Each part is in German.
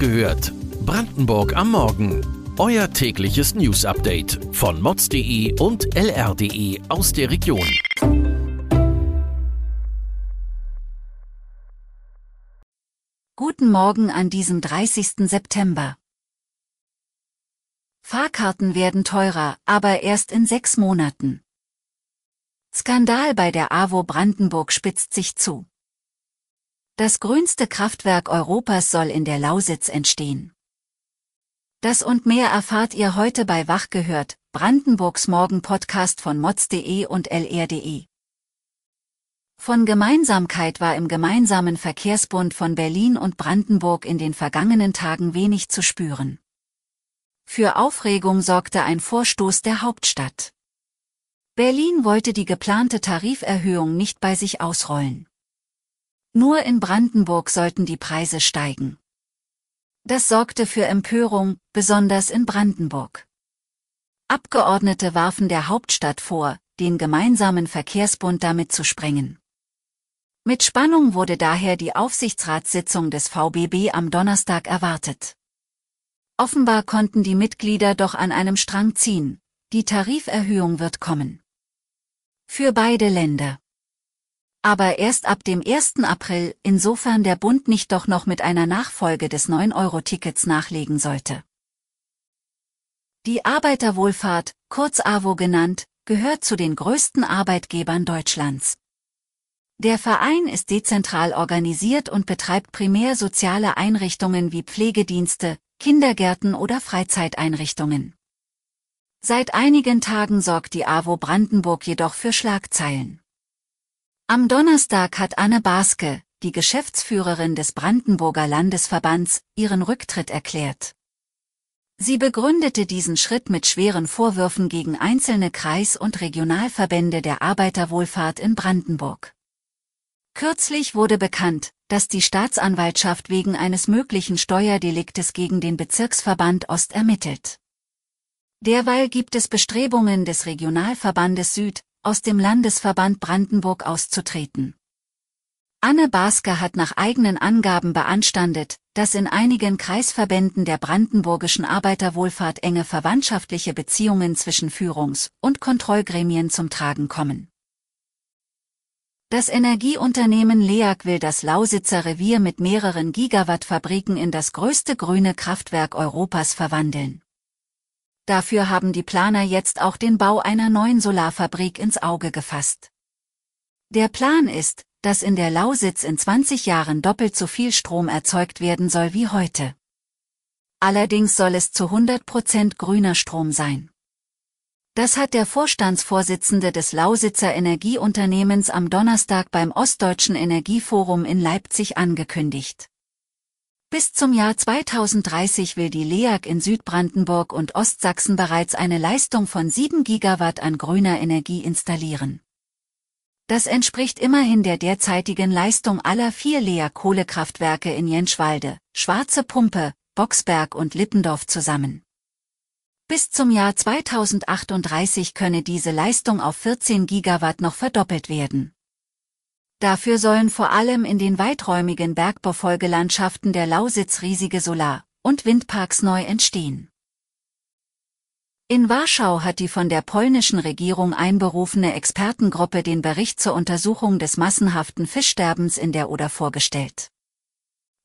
gehört. Brandenburg am Morgen. Euer tägliches News-Update von mods.de und lr.de aus der Region. Guten Morgen an diesem 30. September. Fahrkarten werden teurer, aber erst in sechs Monaten. Skandal bei der AWO Brandenburg spitzt sich zu. Das grünste Kraftwerk Europas soll in der Lausitz entstehen. Das und mehr erfahrt ihr heute bei Wach gehört, Brandenburgs Morgen-Podcast von mods.de und lr.de. Von Gemeinsamkeit war im gemeinsamen Verkehrsbund von Berlin und Brandenburg in den vergangenen Tagen wenig zu spüren. Für Aufregung sorgte ein Vorstoß der Hauptstadt. Berlin wollte die geplante Tariferhöhung nicht bei sich ausrollen. Nur in Brandenburg sollten die Preise steigen. Das sorgte für Empörung, besonders in Brandenburg. Abgeordnete warfen der Hauptstadt vor, den gemeinsamen Verkehrsbund damit zu sprengen. Mit Spannung wurde daher die Aufsichtsratssitzung des VBB am Donnerstag erwartet. Offenbar konnten die Mitglieder doch an einem Strang ziehen, die Tariferhöhung wird kommen. Für beide Länder aber erst ab dem 1. April, insofern der Bund nicht doch noch mit einer Nachfolge des 9-Euro-Tickets nachlegen sollte. Die Arbeiterwohlfahrt, kurz AWO genannt, gehört zu den größten Arbeitgebern Deutschlands. Der Verein ist dezentral organisiert und betreibt primär soziale Einrichtungen wie Pflegedienste, Kindergärten oder Freizeiteinrichtungen. Seit einigen Tagen sorgt die AWO Brandenburg jedoch für Schlagzeilen. Am Donnerstag hat Anne Baske, die Geschäftsführerin des Brandenburger Landesverbands, ihren Rücktritt erklärt. Sie begründete diesen Schritt mit schweren Vorwürfen gegen einzelne Kreis- und Regionalverbände der Arbeiterwohlfahrt in Brandenburg. Kürzlich wurde bekannt, dass die Staatsanwaltschaft wegen eines möglichen Steuerdeliktes gegen den Bezirksverband Ost ermittelt. Derweil gibt es Bestrebungen des Regionalverbandes Süd, aus dem Landesverband Brandenburg auszutreten. Anne Baske hat nach eigenen Angaben beanstandet, dass in einigen Kreisverbänden der brandenburgischen Arbeiterwohlfahrt enge verwandtschaftliche Beziehungen zwischen Führungs- und Kontrollgremien zum Tragen kommen. Das Energieunternehmen LEAG will das Lausitzer Revier mit mehreren Gigawatt-Fabriken in das größte grüne Kraftwerk Europas verwandeln. Dafür haben die Planer jetzt auch den Bau einer neuen Solarfabrik ins Auge gefasst. Der Plan ist, dass in der Lausitz in 20 Jahren doppelt so viel Strom erzeugt werden soll wie heute. Allerdings soll es zu 100 Prozent grüner Strom sein. Das hat der Vorstandsvorsitzende des Lausitzer Energieunternehmens am Donnerstag beim Ostdeutschen Energieforum in Leipzig angekündigt. Bis zum Jahr 2030 will die LEAG in Südbrandenburg und Ostsachsen bereits eine Leistung von 7 Gigawatt an grüner Energie installieren. Das entspricht immerhin der derzeitigen Leistung aller vier LEAG-Kohlekraftwerke in Jenschwalde, Schwarze Pumpe, Boxberg und Lippendorf zusammen. Bis zum Jahr 2038 könne diese Leistung auf 14 Gigawatt noch verdoppelt werden. Dafür sollen vor allem in den weiträumigen Bergbaufolgelandschaften der Lausitz riesige Solar- und Windparks neu entstehen. In Warschau hat die von der polnischen Regierung einberufene Expertengruppe den Bericht zur Untersuchung des massenhaften Fischsterbens in der Oder vorgestellt.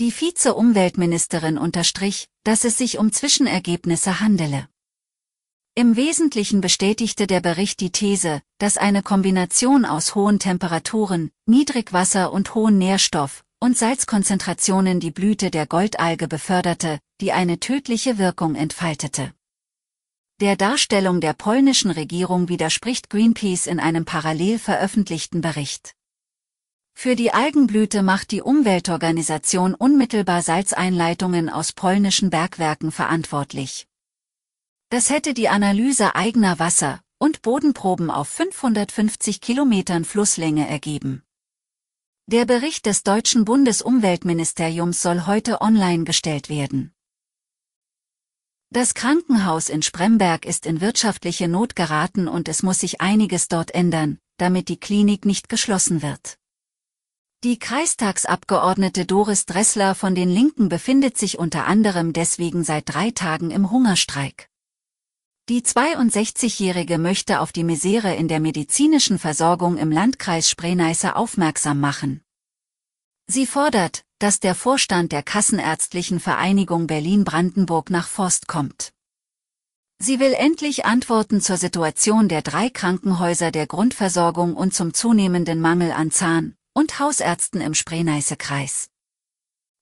Die Vize-Umweltministerin unterstrich, dass es sich um Zwischenergebnisse handele. Im Wesentlichen bestätigte der Bericht die These, dass eine Kombination aus hohen Temperaturen, Niedrigwasser und hohen Nährstoff- und Salzkonzentrationen die Blüte der Goldalge beförderte, die eine tödliche Wirkung entfaltete. Der Darstellung der polnischen Regierung widerspricht Greenpeace in einem parallel veröffentlichten Bericht. Für die Algenblüte macht die Umweltorganisation unmittelbar Salzeinleitungen aus polnischen Bergwerken verantwortlich. Das hätte die Analyse eigener Wasser- und Bodenproben auf 550 Kilometern Flusslänge ergeben. Der Bericht des deutschen Bundesumweltministeriums soll heute online gestellt werden. Das Krankenhaus in Spremberg ist in wirtschaftliche Not geraten und es muss sich einiges dort ändern, damit die Klinik nicht geschlossen wird. Die Kreistagsabgeordnete Doris Dressler von den Linken befindet sich unter anderem deswegen seit drei Tagen im Hungerstreik. Die 62-Jährige möchte auf die Misere in der medizinischen Versorgung im Landkreis Spree-Neiße aufmerksam machen. Sie fordert, dass der Vorstand der Kassenärztlichen Vereinigung Berlin-Brandenburg nach Forst kommt. Sie will endlich Antworten zur Situation der drei Krankenhäuser der Grundversorgung und zum zunehmenden Mangel an Zahn- und Hausärzten im Spree-Neiße-Kreis.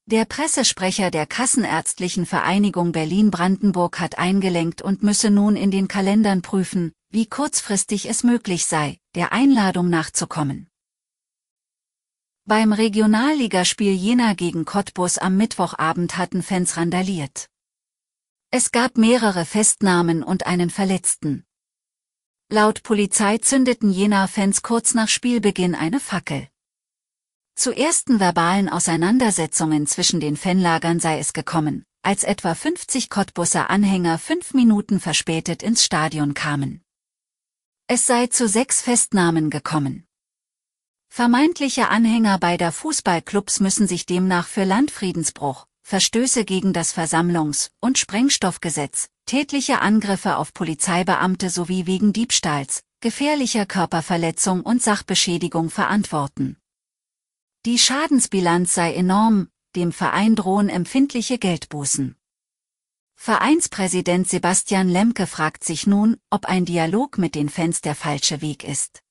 Der Pressesprecher der Kassenärztlichen Vereinigung Berlin-Brandenburg hat eingelenkt und müsse nun in den Kalendern prüfen, wie kurzfristig es möglich sei, der Einladung nachzukommen. Beim Regionalligaspiel Jena gegen Cottbus am Mittwochabend hatten Fans randaliert. Es gab mehrere Festnahmen und einen Verletzten. Laut Polizei zündeten Jena-Fans kurz nach Spielbeginn eine Fackel. Zu ersten verbalen Auseinandersetzungen zwischen den Fanlagern sei es gekommen, als etwa 50 Cottbusser Anhänger fünf Minuten verspätet ins Stadion kamen. Es sei zu sechs Festnahmen gekommen. Vermeintliche Anhänger beider Fußballclubs müssen sich demnach für Landfriedensbruch, Verstöße gegen das Versammlungs- und Sprengstoffgesetz, tätliche Angriffe auf Polizeibeamte sowie wegen Diebstahls, gefährlicher Körperverletzung und Sachbeschädigung verantworten. Die Schadensbilanz sei enorm, dem Verein drohen empfindliche Geldbußen. Vereinspräsident Sebastian Lemke fragt sich nun, ob ein Dialog mit den Fans der falsche Weg ist.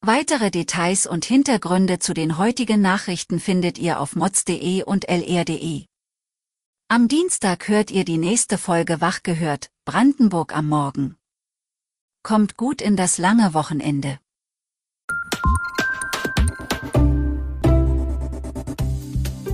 Weitere Details und Hintergründe zu den heutigen Nachrichten findet ihr auf mods.de und lr.de. Am Dienstag hört ihr die nächste Folge Wach gehört, Brandenburg am Morgen. Kommt gut in das lange Wochenende.